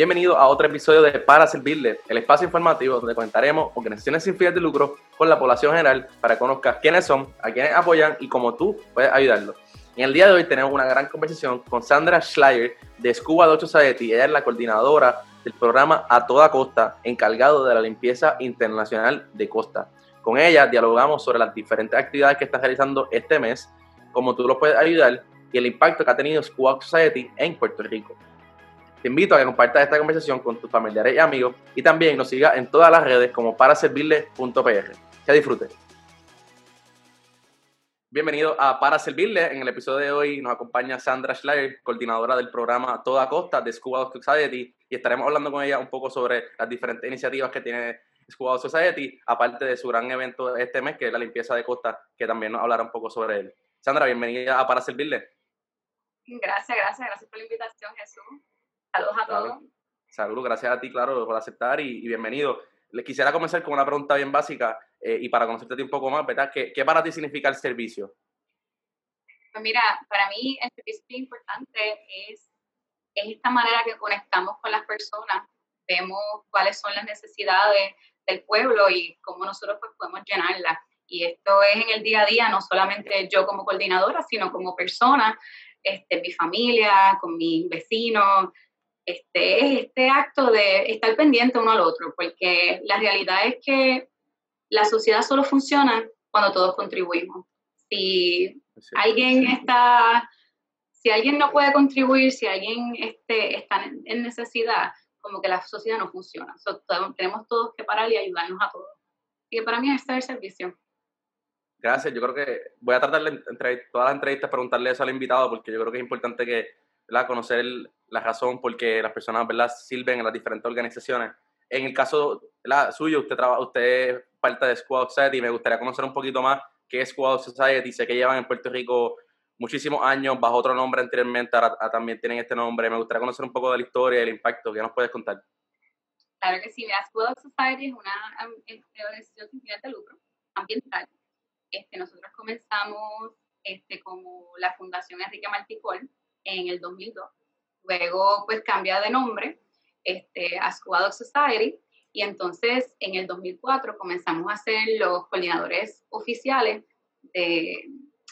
Bienvenido a otro episodio de Para Servirle, el espacio informativo donde comentaremos organizaciones sin fines de lucro con la población general para que conozcas quiénes son, a quiénes apoyan y cómo tú puedes ayudarlos. En el día de hoy tenemos una gran conversación con Sandra Schleier de Scuba 8 Society. Ella es la coordinadora del programa A Toda Costa, encargado de la limpieza internacional de costa. Con ella dialogamos sobre las diferentes actividades que están realizando este mes, cómo tú los puedes ayudar y el impacto que ha tenido Scuba Society en Puerto Rico. Te invito a que compartas esta conversación con tus familiares y amigos y también nos sigas en todas las redes como paraservirle.pr. Que disfrutes. Bienvenido a Para Servirle. En el episodio de hoy nos acompaña Sandra Schleier, coordinadora del programa Toda Costa de Scuba Society, y estaremos hablando con ella un poco sobre las diferentes iniciativas que tiene Scuba Society, aparte de su gran evento este mes, que es la limpieza de costa, que también nos hablará un poco sobre él. Sandra, bienvenida a Para Servirle. Gracias, gracias, gracias por la invitación, Jesús. Saludos a todos. Saludos, gracias a ti, claro, por aceptar y, bienvenido. Les quisiera comenzar con una pregunta bien básica eh, y para conocerte un poco más, ¿verdad? ¿Qué, ¿Qué, para ti significa el servicio? Pues mira, para mí el servicio importante es, es esta manera que conectamos con las personas, vemos cuáles son las necesidades del pueblo y cómo nosotros pues, podemos llenarlas. Y esto es en el día a día, no solamente yo como coordinadora, sino como persona, este, mi familia, con mis vecinos, este, este acto de estar pendiente uno al otro, porque la realidad es que la sociedad solo funciona cuando todos contribuimos. Si alguien está, si alguien no puede contribuir, si alguien este, está en necesidad, como que la sociedad no funciona. tenemos todos que parar y ayudarnos a todos. Y para mí este es el servicio. Gracias, yo creo que voy a tratar de entre todas las entrevistas preguntarle eso al invitado porque yo creo que es importante que ¿verdad? conocer la razón por qué las personas ¿verdad? sirven en las diferentes organizaciones. En el caso suyo, usted, trabaja, usted parte de Squad Society y me gustaría conocer un poquito más qué es Squad Society. Sé que llevan en Puerto Rico muchísimos años bajo otro nombre anteriormente, ahora también tienen este nombre. Me gustaría conocer un poco de la historia y el impacto. ¿Qué nos puedes contar? Claro que sí, mira, Squad Society es una organización sin fines de lucro ambiental. Este, nosotros comenzamos este, como la Fundación Enrique Marticol en el 2002. Luego, pues cambia de nombre este, a Squad Society y entonces en el 2004 comenzamos a ser los coordinadores oficiales de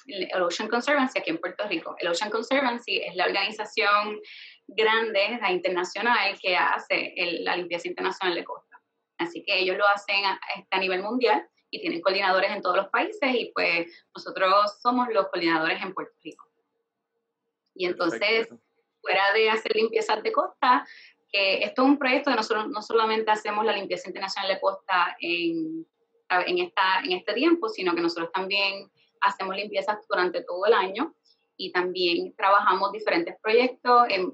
el Ocean Conservancy aquí en Puerto Rico. El Ocean Conservancy es la organización grande, la internacional, que hace la limpieza internacional de costa. Así que ellos lo hacen a, a nivel mundial y tienen coordinadores en todos los países y pues nosotros somos los coordinadores en Puerto Rico. Y entonces, fuera de hacer limpiezas de costa, que esto es un proyecto que nosotros no solamente hacemos la limpieza internacional de costa en, en, esta, en este tiempo, sino que nosotros también hacemos limpiezas durante todo el año y también trabajamos diferentes proyectos, en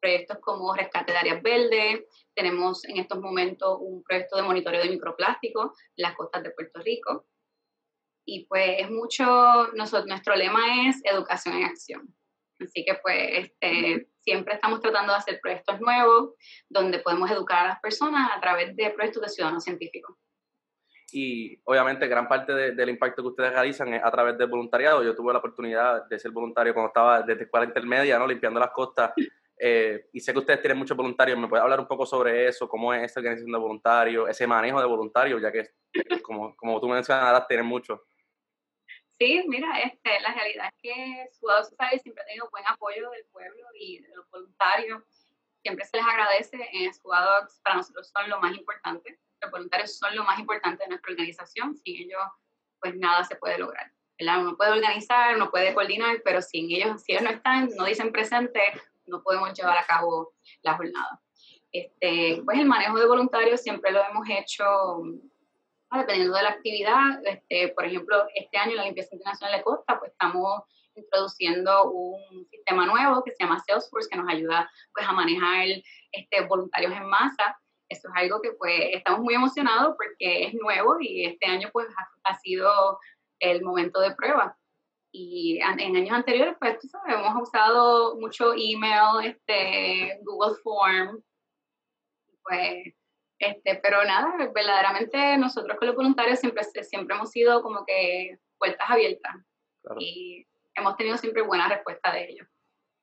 proyectos como rescate de áreas verdes, tenemos en estos momentos un proyecto de monitoreo de microplástico en las costas de Puerto Rico. Y pues es mucho, nuestro lema es educación en acción. Así que pues este, siempre estamos tratando de hacer proyectos nuevos donde podemos educar a las personas a través de proyectos de ciudadanos científicos. Y obviamente gran parte del impacto que ustedes realizan es a través del voluntariado. Yo tuve la oportunidad de ser voluntario cuando estaba desde escuela intermedia, ¿no? limpiando las costas. Eh, y sé que ustedes tienen muchos voluntarios. ¿Me puede hablar un poco sobre eso? ¿Cómo es esa organización de voluntarios? Ese manejo de voluntarios, ya que, como, como tú mencionabas, tienen muchos. Sí, mira, este, la realidad es que Sudado Society siempre ha tenido buen apoyo del pueblo y de los voluntarios. Siempre se les agradece. En Sudado para nosotros son lo más importante. Los voluntarios son lo más importante de nuestra organización. Sin ellos, pues nada se puede lograr. Uno puede organizar, uno puede coordinar, pero sin ellos, si ellos no están, no dicen presente, no podemos llevar a cabo la jornada. Este, pues el manejo de voluntarios siempre lo hemos hecho dependiendo de la actividad. Este, por ejemplo, este año en la limpieza internacional de costa, pues estamos introduciendo un sistema nuevo que se llama Salesforce, que nos ayuda pues a manejar este, voluntarios en masa. Eso es algo que pues estamos muy emocionados porque es nuevo y este año pues ha, ha sido el momento de prueba. Y en años anteriores, pues, tú sabes, hemos usado mucho email, este, Google Form, pues, este, pero nada, verdaderamente nosotros con los voluntarios siempre, siempre hemos sido como que puertas abiertas y hemos tenido siempre buena respuesta de ellos.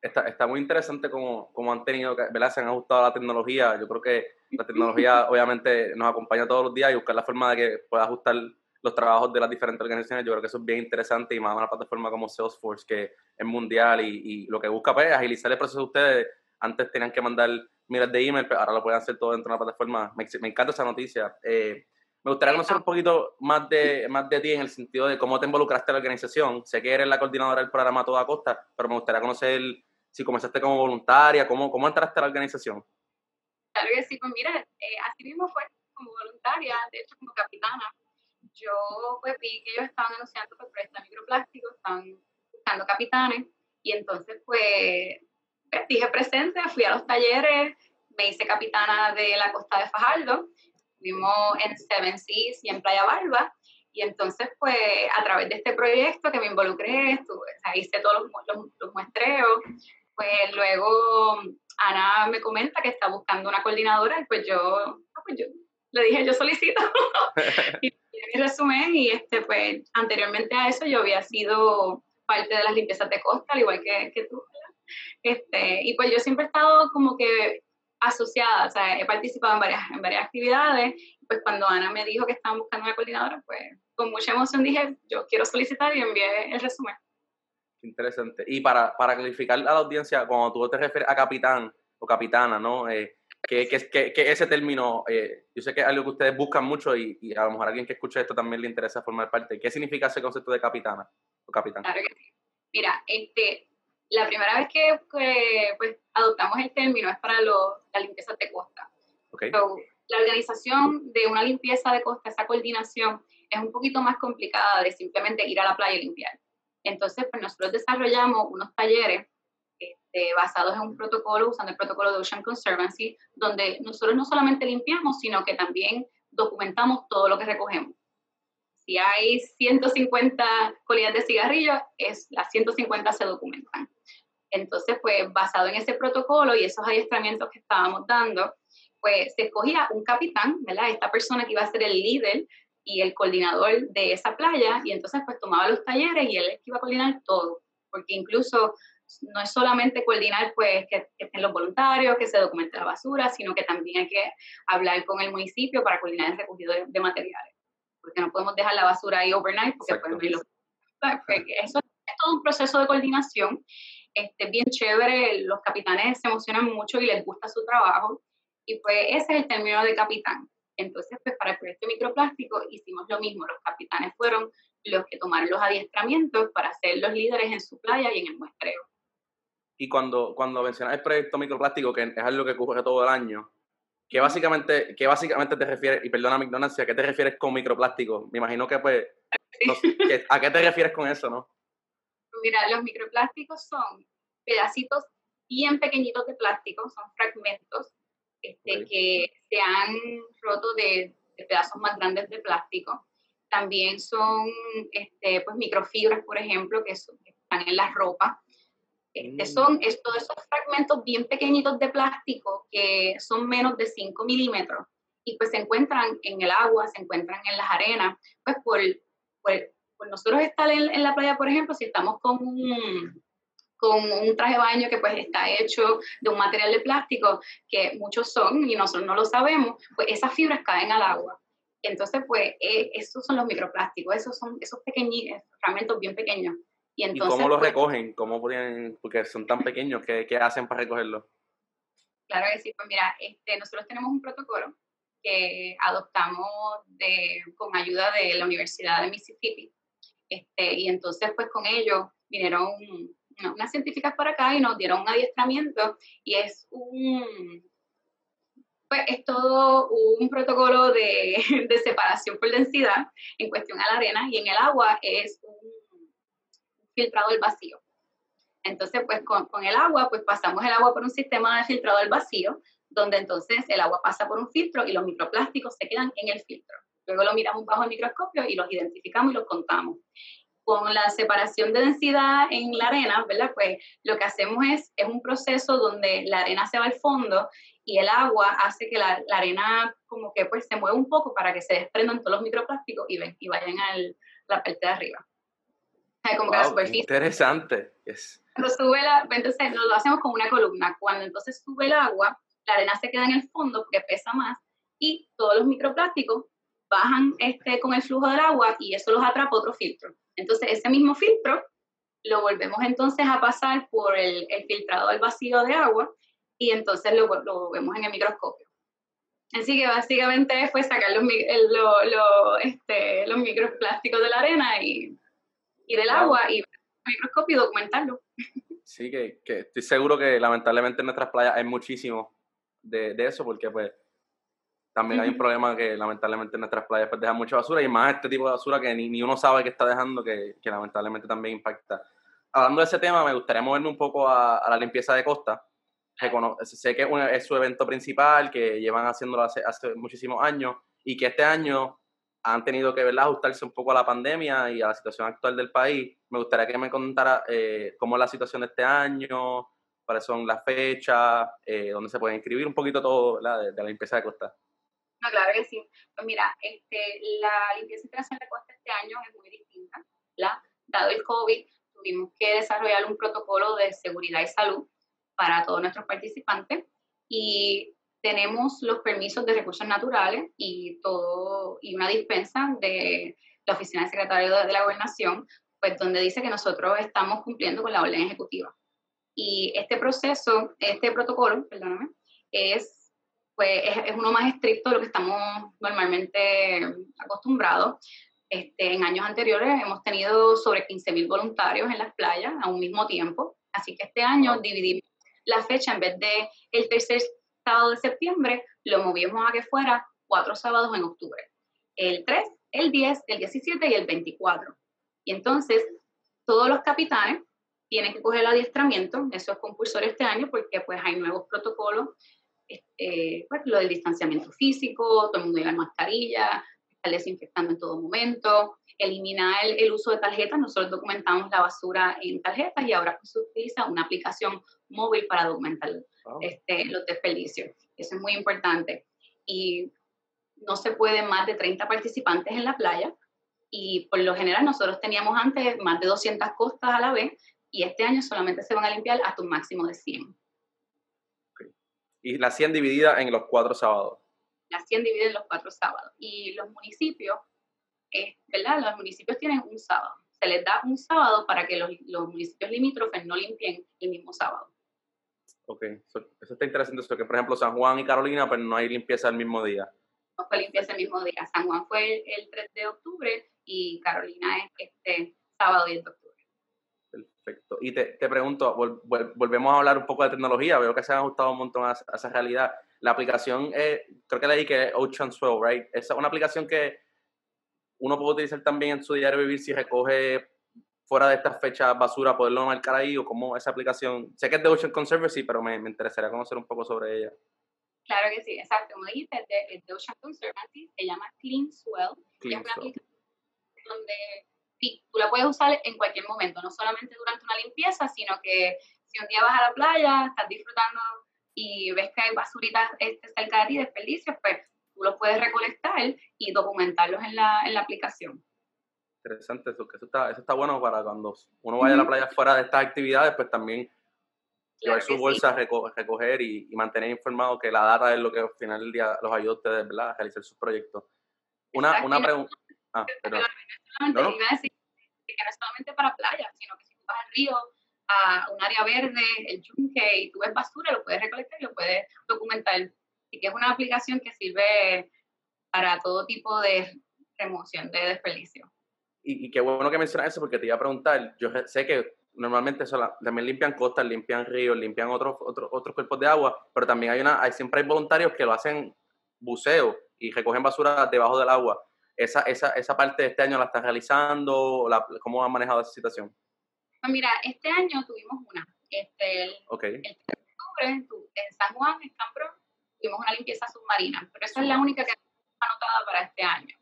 está, está muy interesante cómo, cómo han tenido, ¿verdad? Se han ajustado a la tecnología. Yo creo que la tecnología obviamente nos acompaña todos los días y buscar la forma de que pueda ajustar los trabajos de las diferentes organizaciones, yo creo que eso es bien interesante y más una plataforma como Salesforce que es mundial y, y lo que busca pues, es agilizar el proceso de ustedes. Antes tenían que mandar miles de emails, pero ahora lo pueden hacer todo dentro de una plataforma. Me, me encanta esa noticia. Eh, me gustaría conocer un poquito más de, más de ti en el sentido de cómo te involucraste en la organización. Sé que eres la coordinadora del programa Toda Costa, pero me gustaría conocer si comenzaste como voluntaria, cómo, cómo entraste a la organización. Claro que sí, pues mira, eh, así mismo fue como voluntaria, de hecho como capitana. Yo pues vi que ellos estaban anunciando pues, por esta microplástico, estaban buscando capitanes, y entonces pues, pues dije presente, fui a los talleres, me hice capitana de la costa de Fajardo, Estuvimos en Seven Seas y en Playa Barba. Y entonces, pues, a través de este proyecto que me involucré, estuve, hice todos los, los, muestreos, pues luego Ana me comenta que está buscando una coordinadora y pues yo, ah, pues yo le dije, yo solicito. y mi resumen y este, pues, anteriormente a eso yo había sido parte de las limpiezas de costa, al igual que, que tú. Este, y pues yo siempre he estado como que asociada, o sea, he participado en varias, en varias actividades, pues cuando Ana me dijo que estaban buscando una coordinadora, pues con mucha emoción dije, yo quiero solicitar y envié el resumen. Interesante. Y para, para clarificar a la audiencia, cuando tú te refieres a capitán o capitana, ¿no? Eh, ¿qué, qué, qué, ese término? Eh, yo sé que es algo que ustedes buscan mucho y, y, a lo mejor a alguien que escuche esto también le interesa formar parte. ¿Qué significa ese concepto de capitana o capitán? Claro que sí. Mira, este, la primera vez que, pues, adoptamos el término es para los, la limpieza de costa. la organización de una limpieza de costa, esa coordinación, es un poquito más complicada de simplemente ir a la playa y limpiar. Entonces, pues nosotros desarrollamos unos talleres este, basados en un protocolo, usando el protocolo de Ocean Conservancy, donde nosotros no solamente limpiamos, sino que también documentamos todo lo que recogemos si hay 150 colillas de cigarrillos, es, las 150 se documentan. Entonces, pues basado en ese protocolo y esos adiestramientos que estábamos dando, pues se escogía un capitán, ¿verdad? Esta persona que iba a ser el líder y el coordinador de esa playa, y entonces pues tomaba los talleres y él iba a coordinar todo, porque incluso no es solamente coordinar pues que, estén los voluntarios, que se documente la basura, sino que también hay que hablar con el municipio para coordinar el recogido de, materiales, porque no podemos dejar la basura ahí overnight, porque pueden los... Eso es todo un proceso de coordinación este, bien chévere, los capitanes se emocionan mucho y les gusta su trabajo. Y pues ese es el término de capitán. Entonces, pues para el proyecto microplástico hicimos lo mismo. Los capitanes fueron los que tomaron los adiestramientos para ser los líderes en su playa y en el muestreo. Y cuando, cuando mencionas el proyecto microplástico, que es algo que ocurre todo el año, ¿qué básicamente, qué básicamente te refieres, y perdona mi ignorancia, ¿qué te refieres con microplástico? Me imagino que pues, ¿a qué te refieres con eso, no? Mira, los microplásticos son pedacitos bien pequeñitos de plástico, son fragmentos este, que se han roto de, pedazos más grandes de plástico. También son este, pues, microfibras, por ejemplo, que, están en la ropa. Este, mm. Son todos esos fragmentos bien pequeñitos de plástico que son menos de 5 milímetros y pues se encuentran en el agua, se encuentran en las arenas, pues por, por, nosotros estar en, la playa, por ejemplo, si estamos con un, con un traje de baño que pues está hecho de un material de plástico, que muchos son y nosotros no lo sabemos, pues esas fibras caen al agua. Entonces, pues eh, esos son los microplásticos, esos son esos pequeños fragmentos bien pequeños. ¿Y, entonces, cómo los pues recogen? ¿Cómo porque son tan pequeños, ¿qué, ¿qué, hacen para recogerlos? Claro que sí, pues mira, este, nosotros tenemos un protocolo que adoptamos de, con ayuda de la Universidad de Mississippi. Este, y entonces, pues con ellos vinieron unas científicas por acá y nos dieron un adiestramiento y es un, pues es todo un protocolo de, de, separación por densidad en cuestión a la arena y en el agua es un filtrado del vacío. Entonces, pues con, con, el agua, pues pasamos el agua por un sistema de filtrado del vacío, donde entonces el agua pasa por un filtro y los microplásticos se quedan en el filtro. Luego lo miramos bajo el microscopio y los identificamos y los contamos con la separación de densidad en la arena, ¿verdad? Pues lo que hacemos es, es un proceso donde la arena se va al fondo y el agua hace que la, la arena como que pues se mueva un poco para que se desprendan todos los microplásticos y, ven, y vayan a la parte de arriba. Como wow, Interesante. Es, cuando sube la, entonces lo hacemos con una columna. Cuando entonces sube el agua, la arena se queda en el fondo porque pesa más y todos los microplásticos bajan este, con el flujo del agua y eso los atrapa otro filtro. Entonces ese mismo filtro lo volvemos entonces a pasar por el, el filtrado del vacío de agua y entonces lo, lo, vemos en el microscopio. Así que básicamente fue sacar los, lo, este, los microplásticos de la arena y, y del agua y el microscopio y documentarlo. Sí, que, que, estoy seguro que lamentablemente en nuestras playas hay muchísimo de, de eso porque pues también hay un problema que lamentablemente en nuestras playas pues dejan mucha basura y más este tipo de basura que ni, ni uno sabe que está dejando que, que, lamentablemente también impacta. Hablando de ese tema, me gustaría moverme un poco a, a la limpieza de costa. sé que es su evento principal, que llevan haciéndolo hace, hace muchísimos años y que este año han tenido que ¿verdad? ajustarse un poco a la pandemia y a la situación actual del país. Me gustaría que me contara eh, cómo es la situación de este año, cuáles son las fechas, eh, dónde se puede inscribir, un poquito todo De, de, la limpieza de costa. No, claro que sí. Pues mira, este, la limpieza internacional de costa este año es muy distinta. ¿la? Dado el COVID, tuvimos que desarrollar un protocolo de seguridad y salud para todos nuestros participantes y tenemos los permisos de recursos naturales y todo y una dispensa de la oficina del secretario de la gobernación, pues donde dice que nosotros estamos cumpliendo con la orden ejecutiva. Y este proceso, este protocolo, perdóname, es pues es, uno más estricto de lo que estamos normalmente acostumbrados. Este, en años anteriores hemos tenido sobre 15.000 voluntarios en las playas a un mismo tiempo, así que este año dividimos la fecha en vez de el tercer sábado de septiembre, lo movimos a que fuera cuatro sábados en octubre. El 3, el 10, el 17 y el 24. Y entonces, todos los capitanes tienen que coger el adiestramiento, eso es compulsorio este año porque pues hay nuevos protocolos este, pues, lo del distanciamiento físico, todo el mundo lleva mascarilla, estar desinfectando en todo momento, eliminar el, uso de tarjetas. Nosotros documentamos la basura en tarjetas y ahora se utiliza una aplicación móvil para documentar este, los desperdicios. Eso es muy importante. Y no se puede más de 30 participantes en la playa. Y por lo general nosotros teníamos antes más de 200 costas a la vez y este año solamente se van a limpiar hasta un máximo de 100 y la 100 dividida en los cuatro sábados. La 100 dividida en los cuatro sábados. Y los municipios, eh, ¿verdad? Los municipios tienen un sábado. Se les da un sábado para que los, los municipios limítrofes no limpien el mismo sábado. Ok, eso, está interesante, eso que por ejemplo San Juan y Carolina, pues no hay limpieza el mismo día. No fue limpieza el mismo día. San Juan fue el, el 3 de octubre y Carolina es este sábado 10 de octubre. Perfecto. Y te, te pregunto, volvemos a hablar un poco de tecnología. Veo que se han ajustado un montón a, esa realidad. La aplicación, eh, creo que leí que es Ocean Swell, ¿right? Es una aplicación que uno puede utilizar también en su diario vivir si recoge fuera de estas fechas basura, poderlo marcar ahí o cómo esa aplicación. Sé que es de Ocean Conservancy, pero me, me interesaría conocer un poco sobre ella. Claro que sí, exacto. Como dijiste, es de, Ocean Conservancy, se llama Clean Swell. Clean es una aplicación donde sí, tú la puedes usar en cualquier momento, no solamente durante una limpieza, sino que si un día vas a la playa, estás disfrutando y ves que hay basuritas este, cerca de ti, desperdicios, pues tú los puedes recolectar y documentarlos en la, en la aplicación. Interesante, eso, eso, está, eso está bueno para cuando uno vaya a la playa fuera de estas actividades, pues también llevar su bolsa, sí. recoger y, y, mantener informado que la data es lo que al final del día los ayuda a ustedes ¿verdad? a realizar sus proyectos. Una, una pregunta. Ah, perdón. No, no. Que no es solamente para playa, sino que si tú vas al río, a un área verde, el yunque, y tú ves basura, lo puedes recolectar y lo puedes documentar. Así que es una aplicación que sirve para todo tipo de remoción de desperdicio. Y, y qué bueno que mencionas eso, porque te iba a preguntar, yo sé que normalmente eso, también limpian costas, limpian ríos, limpian otros, otros, otros cuerpos de agua, pero también hay una, hay, siempre hay voluntarios que lo hacen buceo y recogen basura debajo del agua esa, esa, esa parte de este año la están realizando? La, ¿Cómo han manejado esa situación? Pues mira, este año tuvimos una. Este, el, okay. el 3 de octubre en San Juan, en Campro, tuvimos una limpieza submarina, pero esa es la única que anotada para este año.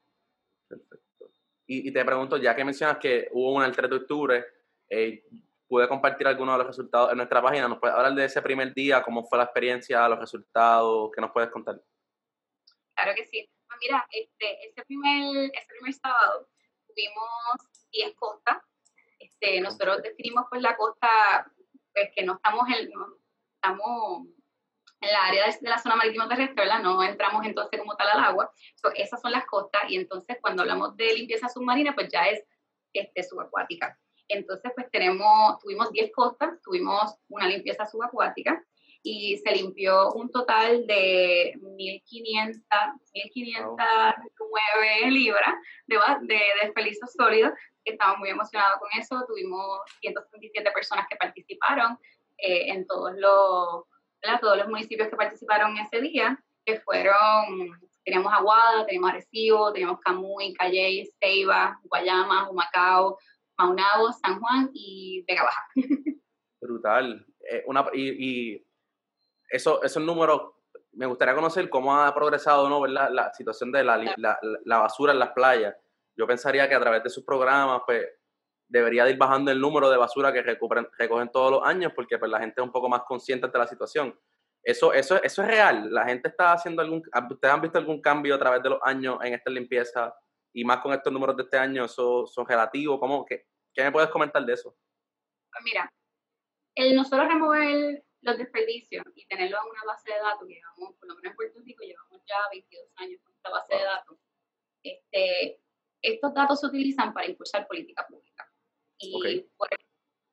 Perfecto. Y, y, te pregunto, ya que mencionas que hubo una el 3 de octubre, eh, pude compartir algunos de los resultados en nuestra página. ¿Nos puedes hablar de ese primer día? ¿Cómo fue la experiencia, los resultados? ¿Qué nos puedes contar? Claro que sí mira, este, ese, primer, ese primer sábado tuvimos 10 costas. Este, nosotros definimos pues la costa pues que no estamos en, estamos en la área de, la zona marítima terrestre, ¿verdad? No entramos entonces como tal al agua. esas son las costas y entonces cuando hablamos de limpieza submarina, pues ya es este, subacuática. Entonces, pues tenemos, tuvimos 10 costas, tuvimos una limpieza subacuática y se limpió un total de 1.500, 1.509 libras de, de desperdicios sólidos. Estamos muy emocionados con eso. Tuvimos 177 personas que participaron eh, en todos los, todos los municipios que participaron ese día, que fueron, teníamos Aguada, teníamos Arecibo, teníamos Camuy, Calley, Ceiba, Guayama, Humacao, Maunabo, San Juan y Vega Baja. Brutal. Eh, una, y, y eso, esos números, me gustaría conocer cómo ha progresado ¿no? ¿verdad? la situación de la, la, la, basura en las playas. Yo pensaría que a través de sus programas, pues, debería ir bajando el número de basura que recogen todos los años, porque pues, la gente es un poco más consciente de la situación. Eso, eso, eso es real. La gente está haciendo algún. ¿Ustedes han visto algún cambio a través de los años en esta limpieza? Y más con estos números de este año, ¿eso son relativos? ¿Cómo? ¿Qué, ¿Qué me puedes comentar de eso? Pues mira, el nosotros remover los desperdicios y tenerlo en una base de datos, que llevamos, por lo menos en Puerto Rico, llevamos ya 22 años con esta base de datos, este, estos datos se utilizan para impulsar política pública. Y pues,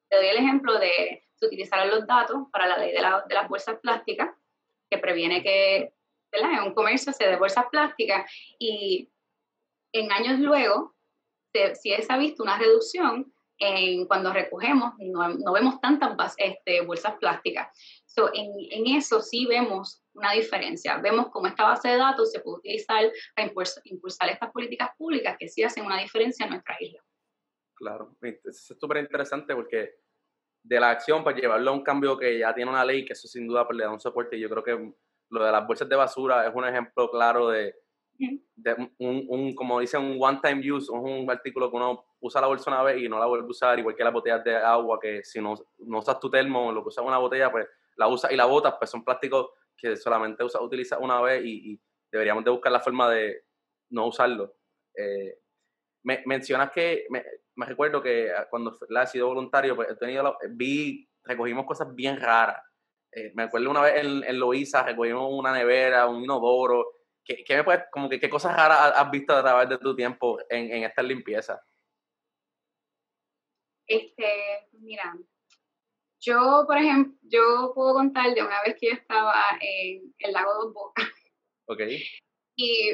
te doy el ejemplo de se utilizaron los datos para la ley de, de las bolsas plásticas, que previene que en un comercio se dé bolsas plásticas y en años luego si se ha visto una reducción en cuando recogemos, no, vemos tantas este, bolsas plásticas. So, en, en, eso sí vemos una diferencia. Vemos cómo esta base de datos se puede utilizar para impulsar, estas políticas públicas que sí hacen una diferencia en nuestra isla. Claro, es súper interesante porque de la acción para llevarlo a un cambio que ya tiene una ley, que eso sin duda pues, le da un soporte. Yo creo que lo de las bolsas de basura es un ejemplo claro de, un, un, como dicen, un one-time use, un artículo que uno usa la bolsa una vez y no la vuelve a usar, igual que las botellas de agua, que si no, no usas tu termo, lo que usas una botella, pues la usas y la botas, pues son plásticos que solamente usa, utilizas una vez y, deberíamos de buscar la forma de no usarlo. Eh, me, mencionas que, me, me, recuerdo que cuando la he sido voluntario, pues he tenido, vi, recogimos cosas bien raras. Eh, me acuerdo una vez en, en Loíza, recogimos una nevera, un inodoro, ¿Qué, qué me puedes, como que, qué cosas raras has visto a través de tu tiempo en, en esta limpieza? Este, mira, yo, por ejemplo, yo puedo contar de una vez que yo estaba en el lago Dos Bocas. Ok. Y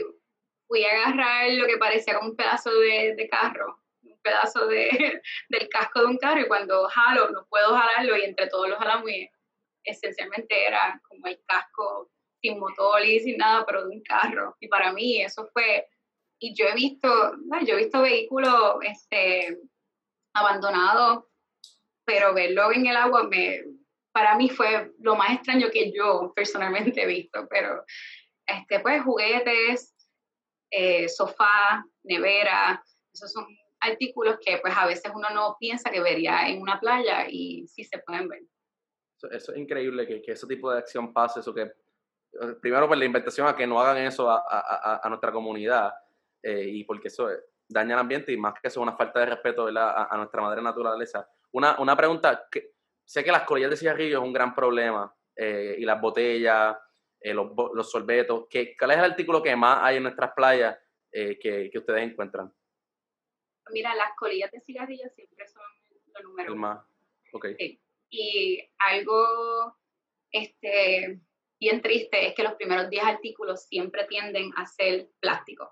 fui a agarrar lo que parecía como un pedazo de, de carro, un pedazo de, del casco de un carro, y cuando jalo, no puedo jalarlo, y entre todos los jalamos, y esencialmente era como el casco sin motor y sin nada, pero de un carro. Y para mí eso fue, y yo he visto, yo he visto vehículos este, abandonados, pero verlo en el agua me, para mí fue lo más extraño que yo personalmente he visto, pero este, pues juguetes, eh, sofá, nevera, esos son artículos que pues a veces uno no piensa que vería en una playa y sí se pueden ver. Eso, es increíble que, que ese tipo de acción pase, eso que primero por la invitación a que no hagan eso a, nuestra comunidad eh, y porque eso daña el ambiente y más que eso es una falta de respeto A, nuestra madre naturaleza. Una, una pregunta, que, sé que las colillas de cigarrillos es un gran problema eh, y las botellas, eh, los, los, sorbetos, ¿qué, ¿cuál es el artículo que más hay en nuestras playas que, que, ustedes encuentran? Mira, las colillas de cigarrillos siempre son lo número uno. más, ok. Y algo, este, bien triste es que los primeros 10 artículos siempre tienden a ser plásticos.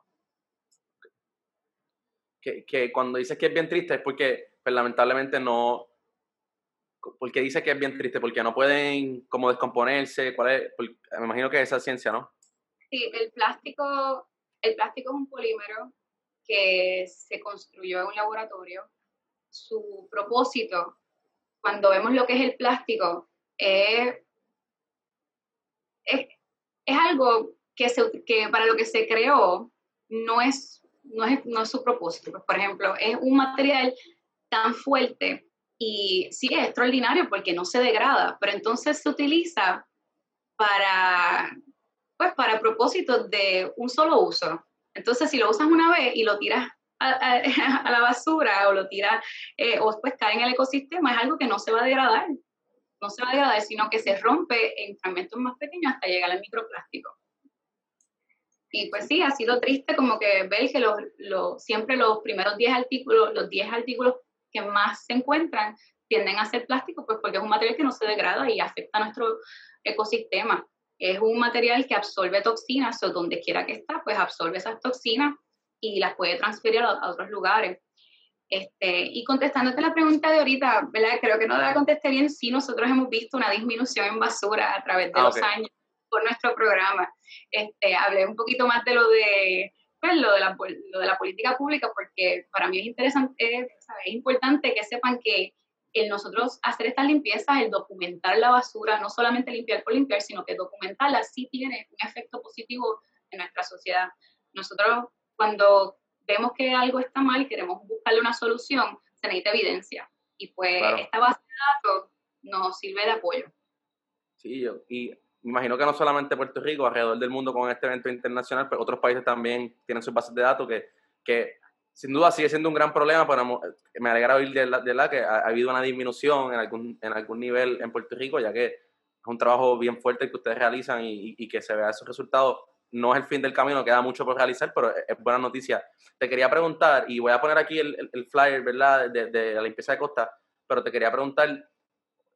Que, cuando dices que es bien triste es porque pues, lamentablemente no, porque dice que es bien triste, porque no pueden como descomponerse, ¿cuál es? me imagino que es esa ciencia, ¿no? Sí, el plástico, el plástico es un polímero que se construyó en un laboratorio. Su propósito, cuando vemos lo que es el plástico, es es, es algo que, se, que para lo que se creó no es, no es, no es su propósito. Pues, por ejemplo, es un material tan fuerte y sí es extraordinario porque no se degrada, pero entonces se utiliza para, pues, para propósitos de un solo uso. Entonces, si lo usas una vez y lo tiras a, la basura o lo tiras eh, o pues cae en el ecosistema, es algo que no se va a degradar. No se va a degradar, sino que se rompe en fragmentos más pequeños hasta llegar al microplástico. Y pues sí, ha sido triste como que ver que los, siempre los primeros 10 artículos, los 10 artículos que más se encuentran tienden a ser plásticos, pues porque es un material que no se degrada y afecta a nuestro ecosistema. Es un material que absorbe toxinas, o donde quiera que está, pues absorbe esas toxinas y las puede transferir a, otros lugares. Este, y contestándote la pregunta de ahorita, ¿verdad? Creo que no la contesté bien. Sí, nosotros hemos visto una disminución en basura a través de ah, los años por nuestro programa. Este, hablé un poquito más de lo de, pues, lo de, la, lo de la política pública porque para mí es interesante, es importante que sepan que el nosotros hacer estas limpiezas, el documentar la basura, no solamente limpiar por limpiar, sino que documentarla sí tiene un efecto positivo en nuestra sociedad. Nosotros cuando vemos que algo está mal y queremos buscarle una solución, se necesita evidencia. Y pues esta base de datos nos sirve de apoyo. Sí, y me imagino que no solamente Puerto Rico, alrededor del mundo con este evento internacional, pero otros países también tienen sus bases de datos que, que sin duda sigue siendo un gran problema, pero me alegra oír de la, de la que ha, habido una disminución en algún, en algún nivel en Puerto Rico, ya que es un trabajo bien fuerte que ustedes realizan y, y que se vea esos resultados. No es el fin del camino, queda mucho por realizar, pero es, buena noticia. Te quería preguntar, y voy a poner aquí el, flyer, ¿verdad?, de, la limpieza de costa, pero te quería preguntar,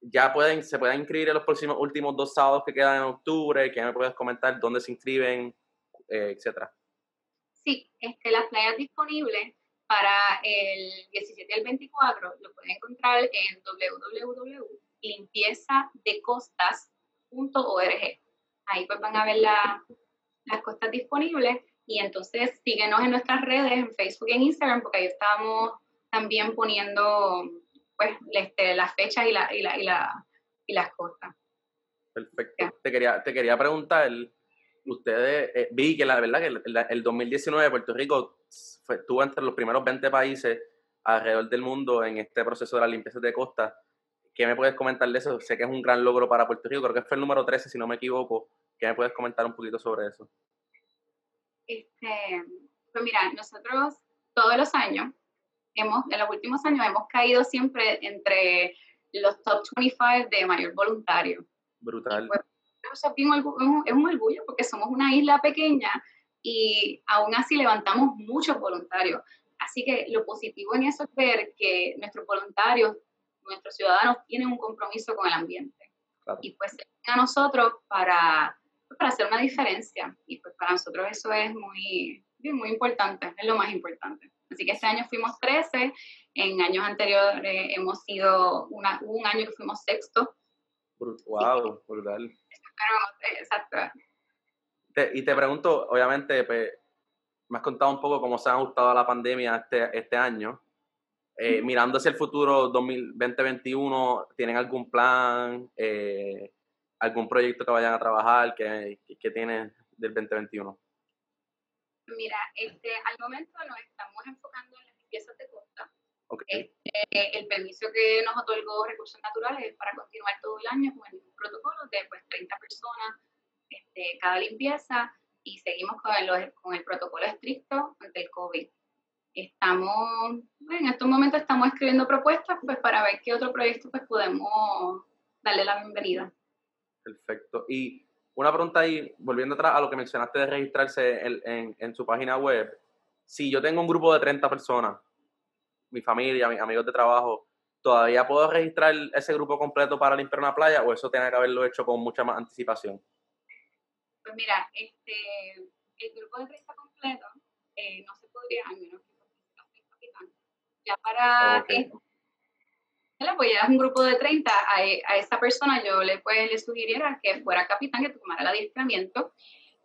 ya pueden, se pueden inscribir en los próximos últimos dos sábados que quedan en octubre, que me puedes comentar dónde se inscriben, eh, etcétera. Sí, este, las playas disponibles para el 17 y el 24 lo pueden encontrar en www.limpiezadecostas.org. Ahí pues van a ver las costas disponibles y entonces síguenos en nuestras redes, en Facebook y en Instagram, porque ahí estamos también poniendo pues, este, las fechas y, la, y, la, y, la, y las cosas. Perfecto. Te quería, te quería preguntar, ustedes, eh, vi que la verdad que el, el 2019 Puerto Rico estuvo entre los primeros 20 países alrededor del mundo en este proceso de la limpieza de costa. ¿Qué me puedes comentar de eso? Sé que es un gran logro para Puerto Rico, creo que fue el número 13, si no me equivoco. ¿Qué me puedes comentar un poquito sobre eso? Este, pues mira, nosotros todos los años hemos, en los últimos años hemos caído siempre entre los top 25 de mayor voluntario. Brutal. Pues, es, un, es un orgullo porque somos una isla pequeña y aún así levantamos muchos voluntarios. Así que lo positivo en eso es ver que nuestros voluntarios, nuestros ciudadanos tienen un compromiso con el ambiente. Y pues a nosotros para, para hacer una diferencia. Y pues para nosotros eso es muy, muy importante, es lo más importante. Así que este año fuimos 13, en años anteriores hemos sido una, un año que fuimos sexto. Wow, brutal. Exacto. y te pregunto, obviamente, pues, me has contado un poco cómo se ha ajustado la pandemia este, este año. Eh, mirando hacia el futuro 2021, ¿tienen algún plan, eh, algún proyecto que vayan a trabajar que, que tienen del 2021? Mira, este, al momento nos estamos enfocando en las limpiezas de costa. Este, el permiso que nos otorgó Recursos Naturales es para continuar todo el año con el mismo protocolo de pues, 30 personas este, cada limpieza y seguimos con el, con el protocolo estricto ante el COVID. Estamos, en estos momentos estamos escribiendo propuestas pues, para ver qué otro proyecto pues, podemos darle la bienvenida. Perfecto. Y una pregunta ahí, volviendo atrás a lo que mencionaste de registrarse en, en, su página web. Si yo tengo un grupo de 30 personas, mi familia, mis amigos de trabajo, ¿todavía puedo registrar ese grupo completo para limpiar una playa o eso tiene que haberlo hecho con mucha más anticipación? Pues mira, este, el grupo de 30 completo eh, no se podría, al menos que. Ya para pues ya es un grupo de 30, a, a esa persona yo le, pues, le sugiriera que fuera capitán, que tomara el adiestramiento,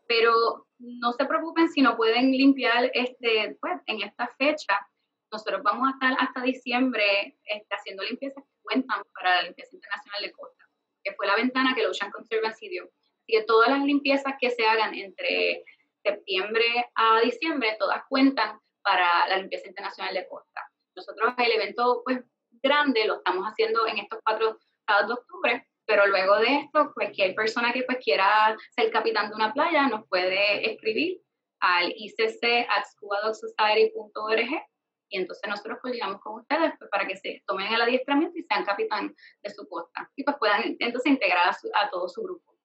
pero no se preocupen si no pueden limpiar este, pues, en esta fecha. Nosotros vamos a estar hasta diciembre este, haciendo limpiezas que cuentan para la limpieza internacional de costa, que fue la ventana que el Ocean Conservancy dio. Así que todas las limpiezas que se hagan entre septiembre a diciembre, todas cuentan para la limpieza internacional de costa. Nosotros el evento pues grande, lo estamos haciendo en estos cuatro sábados de octubre, pero luego de esto, cualquier persona que pues quiera ser capitán de una playa nos puede escribir al icc.scubadogsociety.org Y entonces nosotros coordinamos con ustedes pues, para que se tomen el adiestramiento y sean capitán de su costa. Y pues puedan entonces integrar a, todo su grupo.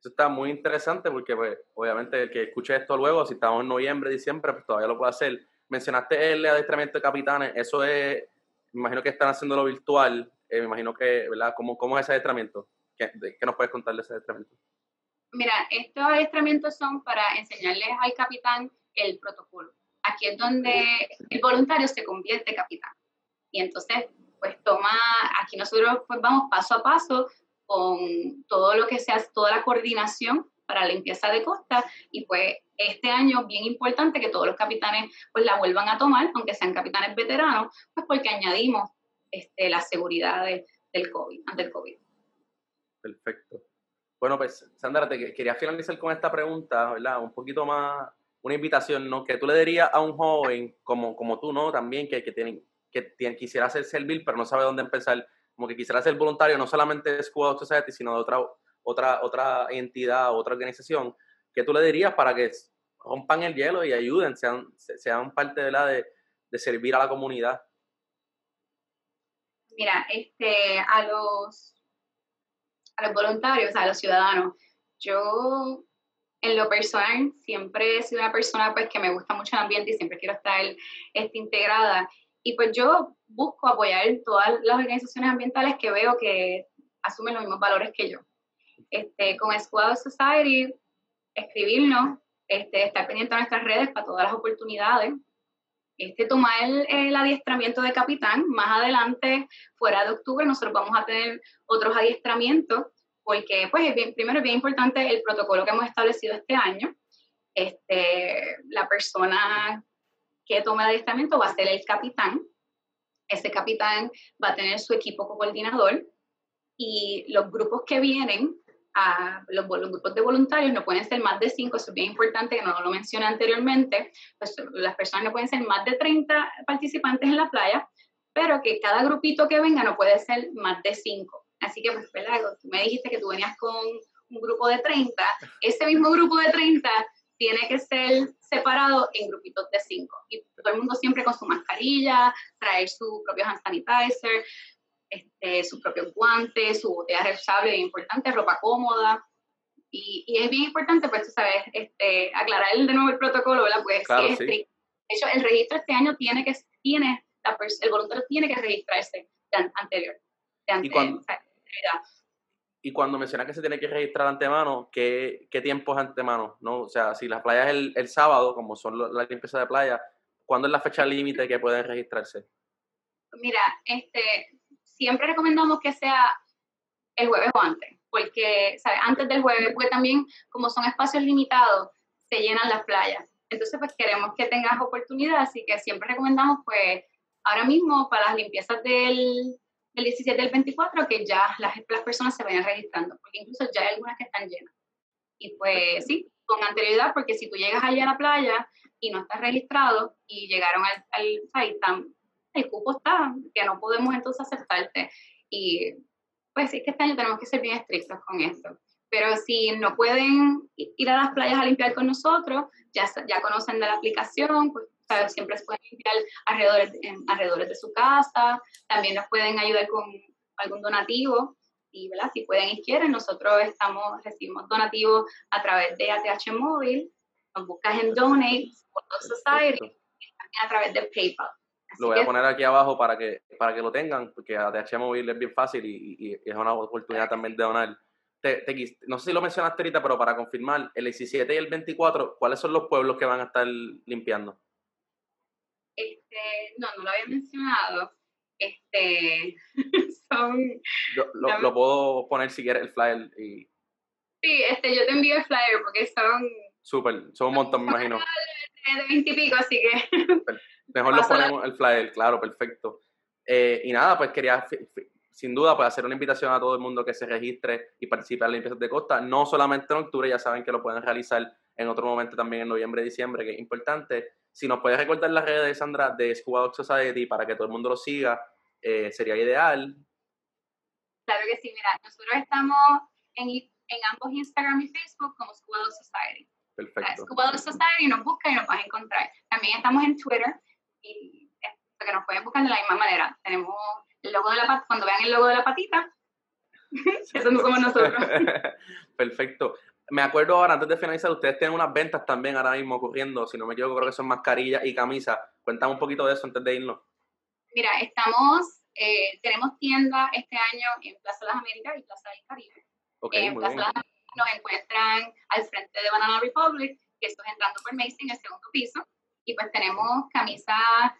Eso está muy interesante porque pues, obviamente el que escuche esto luego, si estamos en noviembre, diciembre, pues todavía lo puede hacer. Mencionaste el adiestramiento de capitanes, eso es, me imagino que están haciéndolo virtual, eh, me imagino que, ¿verdad? ¿Cómo, ¿Cómo es ese adiestramiento? ¿Qué, ¿Qué nos puedes contar de ese adiestramiento? Mira, estos adiestramientos son para enseñarles al capitán el protocolo. Aquí es donde el voluntario se convierte capitán. Y entonces, pues toma, aquí nosotros pues vamos paso a paso con todo lo que sea, toda la coordinación para limpieza de costa y pues este año bien importante que todos los capitanes pues la vuelvan a tomar, aunque sean capitanes veteranos, pues porque añadimos este, la seguridad del COVID, ante el COVID. Perfecto. Bueno, pues Sandra, te quería finalizar con esta pregunta, ¿verdad? Un poquito más, una invitación, ¿no? Que tú le dirías a un joven como, como tú, ¿no? También que, que, tienen, que tiene, quisiera hacer servir, pero no sabe dónde empezar, como que quisiera ser voluntario, no solamente de Squad Society, sino de otra, otra, otra entidad, otra organización, ¿qué tú le dirías para que rompan el hielo y ayuden, sean, sean parte de la de, de servir a la comunidad? Mira, este, a los a los voluntarios, a los ciudadanos. Yo, en lo personal, siempre he sido una persona pues, que me gusta mucho el ambiente y siempre quiero estar este, integrada. Y pues yo busco apoyar todas las organizaciones ambientales que veo que asumen los mismos valores que yo. Este, con Squad Society, escribirnos, este, estar pendiente de nuestras redes para todas las oportunidades, este, tomar el, adiestramiento de capitán. Más adelante, fuera de octubre, nosotros vamos a tener otros adiestramientos, porque pues primero es bien importante el protocolo que hemos establecido este año. Este, la persona que tome el adiestramiento va a ser el capitán. Ese capitán va a tener su equipo coordinador y los grupos que vienen a los, grupos de voluntarios no pueden ser más de cinco, eso es bien importante, que no lo mencioné anteriormente, pues las personas no pueden ser más de 30 participantes en la playa, pero que cada grupito que venga no puede ser más de cinco. Así que, pues, ¿verdad? Tú me dijiste que tú venías con un grupo de 30, ese mismo grupo de 30 tiene que ser separado en grupitos de cinco. Y todo el mundo siempre con su mascarilla, traer su propio hand sanitizer, este, sus propios guantes, su botella reusable, bien importante, ropa cómoda. Y, y, es bien importante, pues, tú sabes, este, aclarar de nuevo el protocolo, ¿verdad? Pues sí, De hecho, el registro este año tiene que, tiene, la el voluntario tiene que registrarse de anterior. ¿Y, cuando, y cuando menciona que se tiene que registrar antemano, ¿qué, qué tiempo es antemano? ¿no? O sea, si la playa es el, el sábado, como son las limpiezas de playa, ¿cuándo es la fecha límite que pueden registrarse? Mira, este, siempre recomendamos que sea el jueves o antes, porque ¿sabes? antes del jueves, pues también como son espacios limitados, se llenan las playas. Entonces, pues queremos que tengas oportunidad, así que siempre recomendamos, pues, ahora mismo para las limpiezas del, del 17 del 24, que ya las, las personas se vayan registrando, porque incluso ya hay algunas que están llenas. Y pues sí, con anterioridad, porque si tú llegas allá a la playa y no estás registrado y llegaron al, al están el cupo está, que no podemos entonces aceptarte. Y pues es que este año tenemos que ser bien estrictos con esto. Pero si no pueden ir a las playas a limpiar con nosotros, ya, ya conocen de la aplicación, pues siempre se pueden limpiar alrededor, alrededor de su casa, también nos pueden ayudar con algún donativo y ¿verdad? si pueden y quieren, nosotros estamos, recibimos donativos a través de ATH Móvil, nos buscas en Donate, Society, y también a través de PayPal lo voy a poner aquí abajo para que, para que lo tengan, porque ATH Móvil es bien fácil y, es una oportunidad también de donar. no sé si lo mencionaste ahorita, pero para confirmar, el 17 y el 24, ¿cuáles son los pueblos que van a estar limpiando? Este, no, no lo había mencionado. Este, son... lo, puedo poner si quieres el flyer. Y... Sí, este, yo te envío el flyer porque son... Súper, son un montón, me imagino. De 20 y pico, así que... Mejor lo ponemos el flyer, claro, perfecto. Eh, y nada, pues quería, sin duda, pues hacer una invitación a todo el mundo que se registre y participe en la limpieza de costa, no solamente en octubre, ya saben que lo pueden realizar en otro momento también en noviembre diciembre, que es importante. Si nos puedes recordar las redes de Sandra de Scuba Dog Society para que todo el mundo lo siga, eh, sería ideal. Claro que sí, mira, nosotros estamos en, en ambos Instagram y Facebook como Scuba Dog Society. Perfecto. Scuba Dog Society nos busca y nos vas a encontrar. También estamos en Twitter y que nos pueden buscar de la misma manera. Tenemos el logo de la patita, cuando vean el logo de la patita, eso no somos nosotros. Perfecto. Me acuerdo ahora, antes de finalizar, ustedes tienen unas ventas también ahora mismo ocurriendo, si no me equivoco, creo que son mascarillas y camisas. Cuéntame un poquito de eso antes de irnos. Mira, estamos, eh, tenemos tienda este año en Plaza Las Américas y Plaza del Caribe. en Plaza Las Américas nos encuentran al frente de Banana Republic, que esto es entrando por Macy en el segundo piso. Y pues tenemos camisas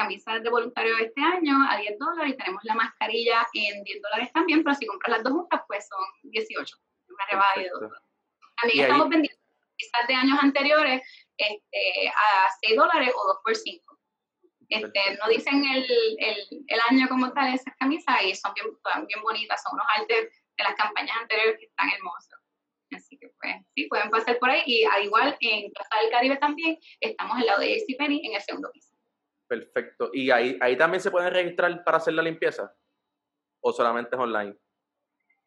camisas de voluntarios este año a 10 dólares y tenemos la mascarilla en 10 dólares también, pero si compras las dos juntas, pues son 18, una rebaja de 2 dólares. También estamos vendiendo camisas de años anteriores este, a 6 dólares o 2 por 5. Este, no dicen el, el, el, año como tal esas camisas y son bien, bien bonitas, son unos artes de las campañas anteriores que están hermosos. Sí, pueden pasar por ahí y al igual en Plaza del Caribe también estamos en lado de JCPenney en el segundo piso. Perfecto. ¿Y ahí, ahí también se pueden registrar para hacer la limpieza? ¿O solamente es online?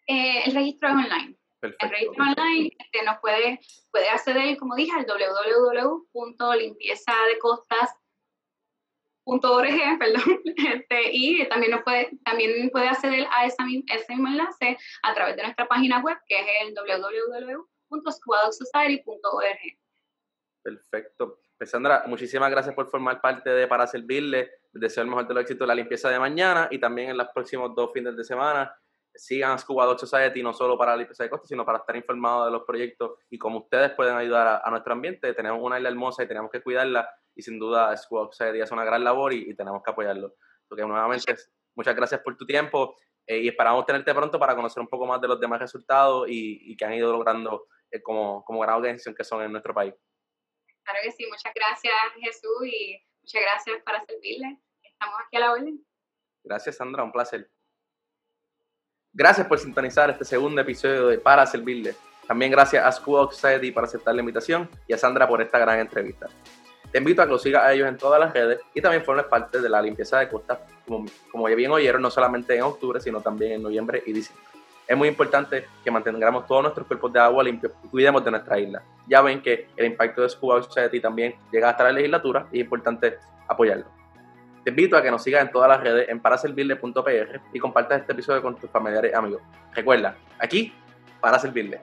Eh, el registro es online. Perfecto. El registro online este, nos puede, puede acceder, como dije, al www.limpiezadecostas.org, perdón, este, y también nos puede, también puede acceder a esa, ese mismo enlace a través de nuestra página web, que es el www.squadocsociety.org. Perfecto. Pues Sandra, muchísimas gracias por formar parte de Para Servirle. Les deseo el mejor de los éxitos de la limpieza de mañana y también en los próximos dos fines de semana. Sigan a Scuba Dog Society no solo para la limpieza de costas, sino para estar informados de los proyectos y cómo ustedes pueden ayudar a, nuestro ambiente. Tenemos una isla hermosa y tenemos que cuidarla y sin duda Scuba Dog Society hace una gran labor y, tenemos que apoyarlo. Porque nuevamente, muchas gracias por tu tiempo eh, y esperamos tenerte pronto para conocer un poco más de los demás resultados y, que han ido logrando como, como gran organización que son en nuestro país. Claro que sí, muchas gracias Jesús y muchas gracias para servirle. Estamos aquí a la orden. Gracias Sandra, un placer. Gracias por sintonizar este segundo episodio de Para Servirle. También gracias a School Society por aceptar la invitación y a Sandra por esta gran entrevista. Te invito a que lo sigas a ellos en todas las redes y también formes parte de la limpieza de costas, como, como ya bien oyeron, no solamente en octubre, sino también en noviembre y diciembre es muy importante que mantengamos todos nuestros cuerpos de agua limpios y cuidemos de nuestra isla. Ya ven que el impacto de Scuba Society también llega hasta la legislatura y es importante apoyarlo. Te invito a que nos sigas en todas las redes en paraservirle.pr y compartas este episodio con tus familiares y amigos. Recuerda, aquí para servirle.